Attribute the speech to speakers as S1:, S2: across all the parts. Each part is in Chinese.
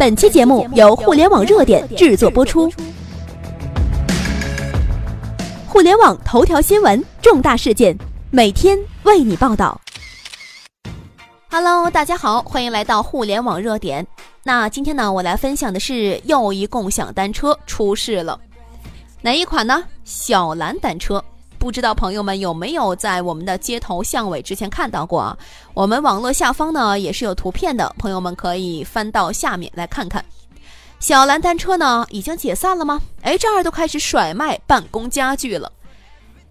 S1: 本期节目由互联网热点制作播出。互联网头条新闻，重大事件，每天为你报道。Hello，大家好，欢迎来到互联网热点。那今天呢，我来分享的是又一共享单车出事了，哪一款呢？小蓝单车。不知道朋友们有没有在我们的街头巷尾之前看到过啊？我们网络下方呢也是有图片的，朋友们可以翻到下面来看看。小蓝单车呢已经解散了吗？哎，这儿都开始甩卖办公家具了。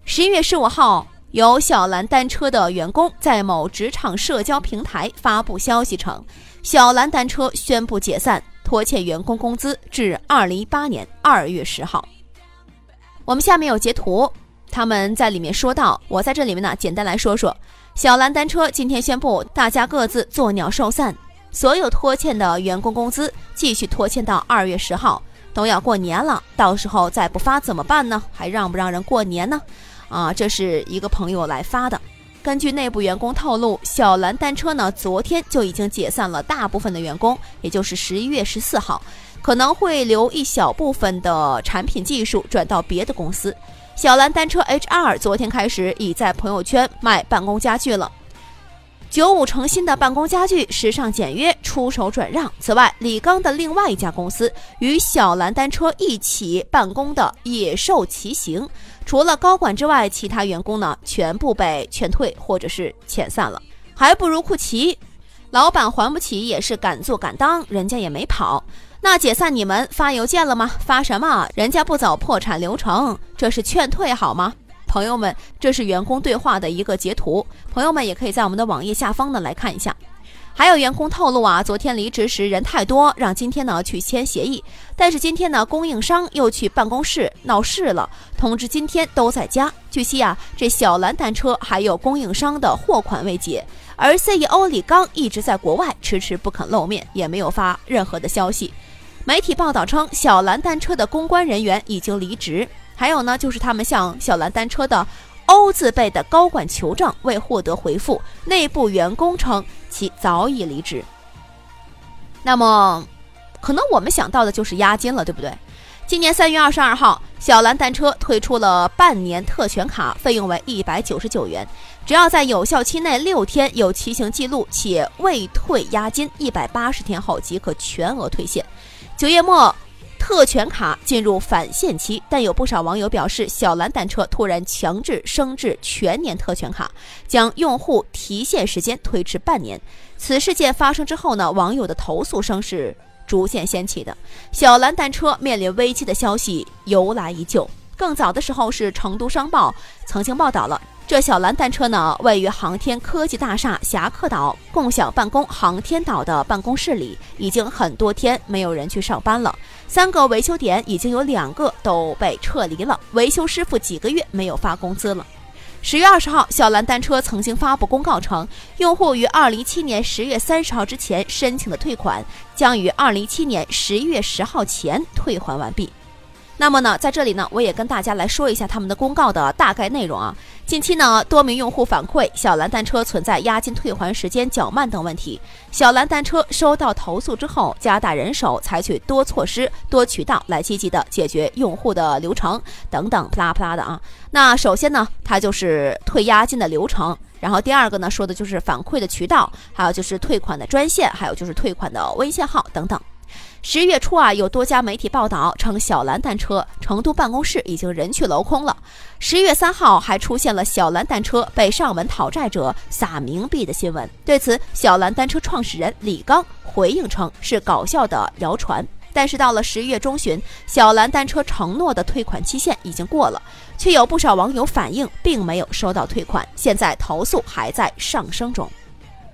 S1: 十一月十五号，有小蓝单车的员工在某职场社交平台发布消息称，小蓝单车宣布解散，拖欠员工工资至二零一八年二月十号。我们下面有截图。他们在里面说到：“我在这里面呢，简单来说说，小蓝单车今天宣布，大家各自作鸟兽散，所有拖欠的员工工资继续拖欠到二月十号，都要过年了，到时候再不发怎么办呢？还让不让人过年呢？啊，这是一个朋友来发的。根据内部员工透露，小蓝单车呢，昨天就已经解散了大部分的员工，也就是十一月十四号，可能会留一小部分的产品技术转到别的公司。”小蓝单车 HR 昨天开始已在朋友圈卖办公家具了，九五成新的办公家具，时尚简约，出手转让。此外，李刚的另外一家公司与小蓝单车一起办公的野兽骑行，除了高管之外，其他员工呢全部被劝退或者是遣散了。还不如酷骑，老板还不起也是敢做敢当，人家也没跑。那解散你们发邮件了吗？发什么？人家不走破产流程，这是劝退好吗？朋友们，这是员工对话的一个截图，朋友们也可以在我们的网页下方呢来看一下。还有员工透露啊，昨天离职时人太多，让今天呢去签协议，但是今天呢供应商又去办公室闹事了，通知今天都在家。据悉啊，这小蓝单车还有供应商的货款未结，而 CEO 李刚一直在国外，迟迟不肯露面，也没有发任何的消息。媒体报道称，小蓝单车的公关人员已经离职。还有呢，就是他们向小蓝单车的 “O” 字辈的高管求证，未获得回复。内部员工称其早已离职。那么，可能我们想到的就是押金了，对不对？今年三月二十二号，小蓝单车推出了半年特权卡，费用为一百九十九元，只要在有效期内六天有骑行记录且未退押金，一百八十天后即可全额退现。九月末，特权卡进入返现期，但有不少网友表示，小蓝单车突然强制升至全年特权卡，将用户提现时间推迟半年。此事件发生之后呢，网友的投诉声是逐渐掀起的。小蓝单车面临危机的消息由来已久，更早的时候是成都商报曾经报道了。这小蓝单车呢，位于航天科技大厦侠客岛共享办公航天岛的办公室里，已经很多天没有人去上班了。三个维修点已经有两个都被撤离了，维修师傅几个月没有发工资了。十月二十号，小蓝单车曾经发布公告称，用户于二零一七年十月三十号之前申请的退款，将于二零一七年十一月十号前退还完毕。那么呢，在这里呢，我也跟大家来说一下他们的公告的大概内容啊。近期呢，多名用户反馈小蓝单车存在押金退还时间较慢等问题。小蓝单车收到投诉之后，加大人手，采取多措施、多渠道来积极的解决用户的流程等等，啪啦啪啦的啊。那首先呢，它就是退押金的流程，然后第二个呢，说的就是反馈的渠道，还有就是退款的专线，还有就是退款的微信号等等。十月初啊，有多家媒体报道称，小蓝单车成都办公室已经人去楼空了。十月三号还出现了小蓝单车被上门讨债者撒冥币的新闻。对此，小蓝单车创始人李刚回应称是搞笑的谣传。但是到了十一月中旬，小蓝单车承诺的退款期限已经过了，却有不少网友反映并没有收到退款，现在投诉还在上升中。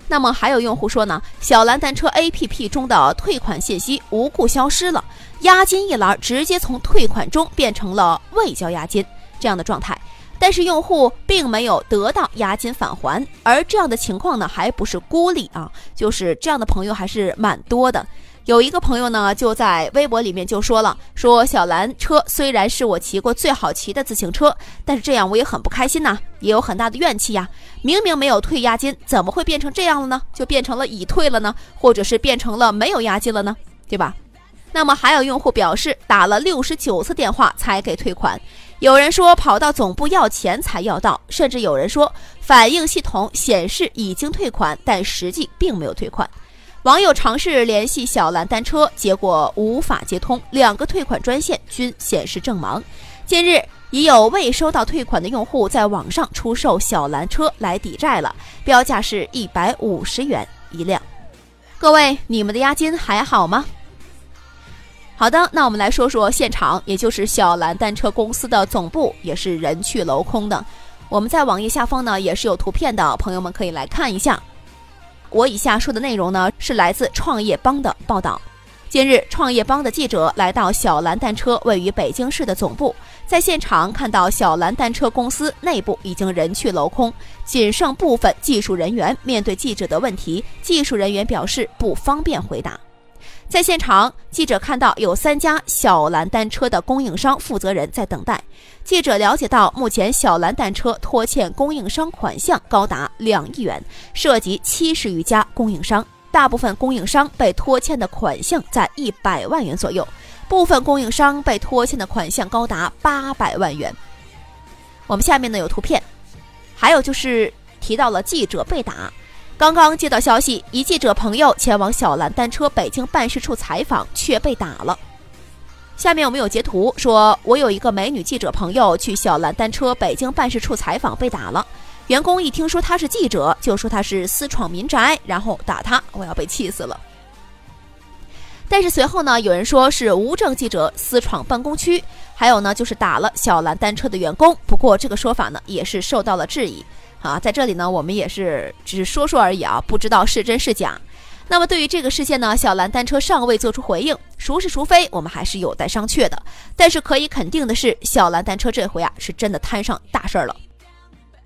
S1: 那么还有用户说呢，小蓝单车 APP 中的退款信息无故消失了，押金一栏直接从退款中变成了未交押金这样的状态，但是用户并没有得到押金返还，而这样的情况呢，还不是孤立啊，就是这样的朋友还是蛮多的。有一个朋友呢，就在微博里面就说了，说小蓝车虽然是我骑过最好骑的自行车，但是这样我也很不开心呐，也有很大的怨气呀。明明没有退押金，怎么会变成这样了呢？就变成了已退了呢，或者是变成了没有押金了呢？对吧？那么还有用户表示打了六十九次电话才给退款，有人说跑到总部要钱才要到，甚至有人说反映系统显示已经退款，但实际并没有退款。网友尝试联系小蓝单车，结果无法接通，两个退款专线均显示正忙。近日，已有未收到退款的用户在网上出售小蓝车来抵债了，标价是一百五十元一辆。各位，你们的押金还好吗？好的，那我们来说说现场，也就是小蓝单车公司的总部，也是人去楼空的。我们在网页下方呢也是有图片的，朋友们可以来看一下。我以下说的内容呢，是来自创业邦的报道。近日，创业邦的记者来到小蓝单车位于北京市的总部，在现场看到小蓝单车公司内部已经人去楼空，仅剩部分技术人员。面对记者的问题，技术人员表示不方便回答。在现场，记者看到有三家小蓝单车的供应商负责人在等待。记者了解到，目前小蓝单车拖欠供应商款项高达两亿元，涉及七十余家供应商。大部分供应商被拖欠的款项在一百万元左右，部分供应商被拖欠的款项高达八百万元。我们下面呢有图片，还有就是提到了记者被打。刚刚接到消息，一记者朋友前往小蓝单车北京办事处采访，却被打了。下面我们有截图，说我有一个美女记者朋友去小蓝单车北京办事处采访，被打了。员工一听说他是记者，就说他是私闯民宅，然后打他，我要被气死了。但是随后呢，有人说是无证记者私闯办公区，还有呢就是打了小蓝单车的员工。不过这个说法呢也是受到了质疑。啊，在这里呢，我们也是只是说说而已啊，不知道是真是假。那么对于这个事件呢，小蓝单车尚未做出回应，孰是孰非，我们还是有待商榷的。但是可以肯定的是，小蓝单车这回啊，是真的摊上大事儿了。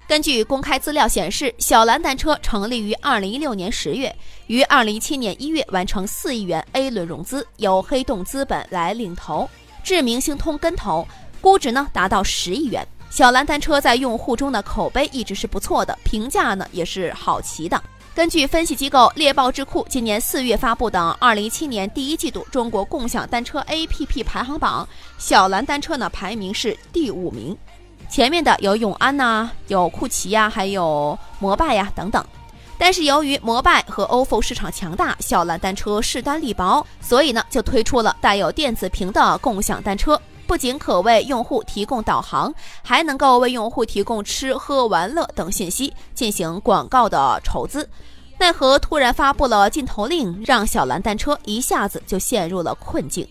S1: 根据公开资料显示，小蓝单车成立于二零一六年十月，于二零一七年一月完成四亿元 A 轮融资，由黑洞资本来领投，智明星通跟投，估值呢达到十亿元。小蓝单车在用户中的口碑一直是不错的，评价呢也是好骑的。根据分析机构猎豹智库今年四月发布的《二零一七年第一季度中国共享单车 APP 排行榜》，小蓝单车呢排名是第五名，前面的有永安呐，有酷骑呀，还有摩拜呀等等。但是由于摩拜和 ofo 市场强大，小蓝单车势单力薄，所以呢就推出了带有电子屏的共享单车。不仅可为用户提供导航，还能够为用户提供吃喝玩乐等信息，进行广告的筹资。奈何突然发布了禁投令，让小蓝单车一下子就陷入了困境。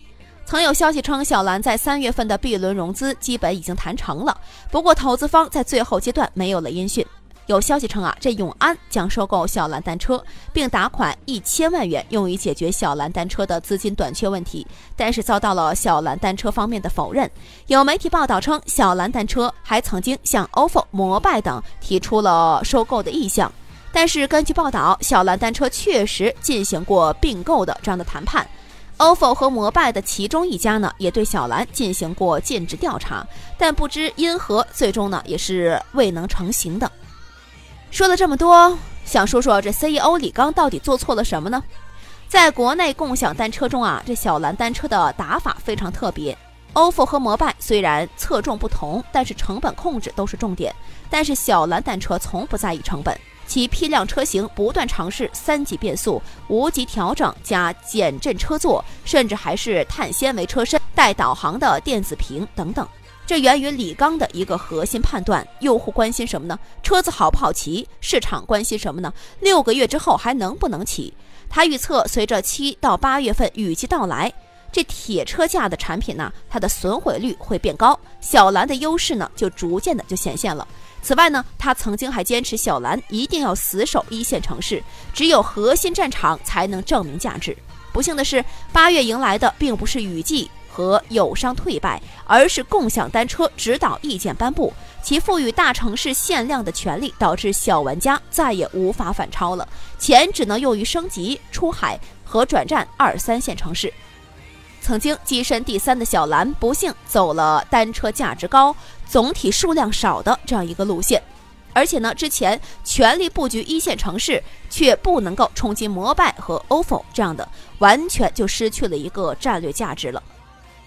S1: 曾有消息称，小蓝在三月份的 B 轮融资基本已经谈成了，不过投资方在最后阶段没有了音讯。有消息称啊，这永安将收购小蓝单车，并打款一千万元用于解决小蓝单车的资金短缺问题，但是遭到了小蓝单车方面的否认。有媒体报道称，小蓝单车还曾经向 ofo、摩拜等提出了收购的意向，但是根据报道，小蓝单车确实进行过并购的这样的谈判，ofo 和摩拜的其中一家呢，也对小蓝进行过尽职调查，但不知因何，最终呢也是未能成型的。说了这么多，想说说这 CEO 李刚到底做错了什么呢？在国内共享单车中啊，这小蓝单车的打法非常特别。ofo 和摩拜虽然侧重不同，但是成本控制都是重点。但是小蓝单车从不在意成本，其批量车型不断尝试三级变速、无级调整加减震车座，甚至还是碳纤维车身带导航的电子屏等等。这源于李刚的一个核心判断：用户关心什么呢？车子好不好骑？市场关心什么呢？六个月之后还能不能骑？他预测，随着七到八月份雨季到来，这铁车架的产品呢，它的损毁率会变高，小蓝的优势呢，就逐渐的就显现了。此外呢，他曾经还坚持小蓝一定要死守一线城市，只有核心战场才能证明价值。不幸的是，八月迎来的并不是雨季。和友商退败，而是共享单车指导意见颁布，其赋予大城市限量的权利，导致小玩家再也无法反超了，钱只能用于升级、出海和转战二三线城市。曾经跻身第三的小蓝，不幸走了单车价值高、总体数量少的这样一个路线。而且呢，之前全力布局一线城市，却不能够冲击摩拜和 ofo 这样的，完全就失去了一个战略价值了。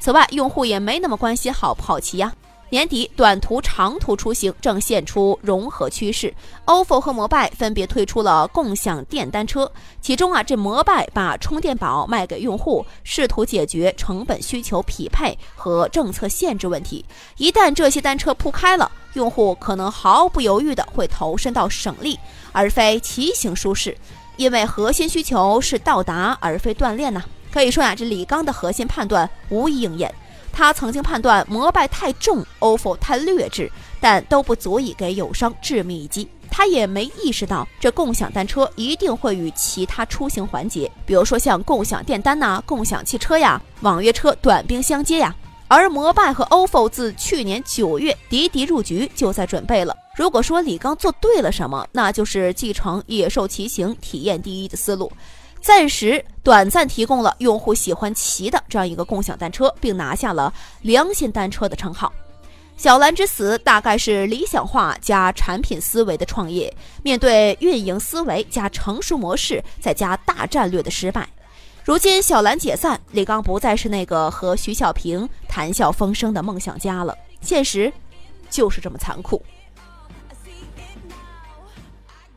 S1: 此外，用户也没那么关心好不好骑呀。年底短途、长途出行正现出融合趋势，ofo 和摩拜分别推出了共享电单车。其中啊，这摩拜把充电宝卖给用户，试图解决成本需求匹配和政策限制问题。一旦这些单车铺开了，用户可能毫不犹豫地会投身到省力而非骑行舒适，因为核心需求是到达而非锻炼呢。可以说呀，这李刚的核心判断无一应验。他曾经判断摩拜太重，ofo 太劣质，但都不足以给友商致命一击。他也没意识到，这共享单车一定会与其他出行环节，比如说像共享电单呐、共享汽车呀、网约车短兵相接呀。而摩拜和 ofo 自去年九月滴滴入局，就在准备了。如果说李刚做对了什么，那就是继承野兽骑行体验第一的思路。暂时短暂提供了用户喜欢骑的这样一个共享单车，并拿下了良心单车的称号。小蓝之死大概是理想化加产品思维的创业，面对运营思维加成熟模式再加大战略的失败。如今小蓝解散，李刚不再是那个和徐小平谈笑风生的梦想家了。现实就是这么残酷。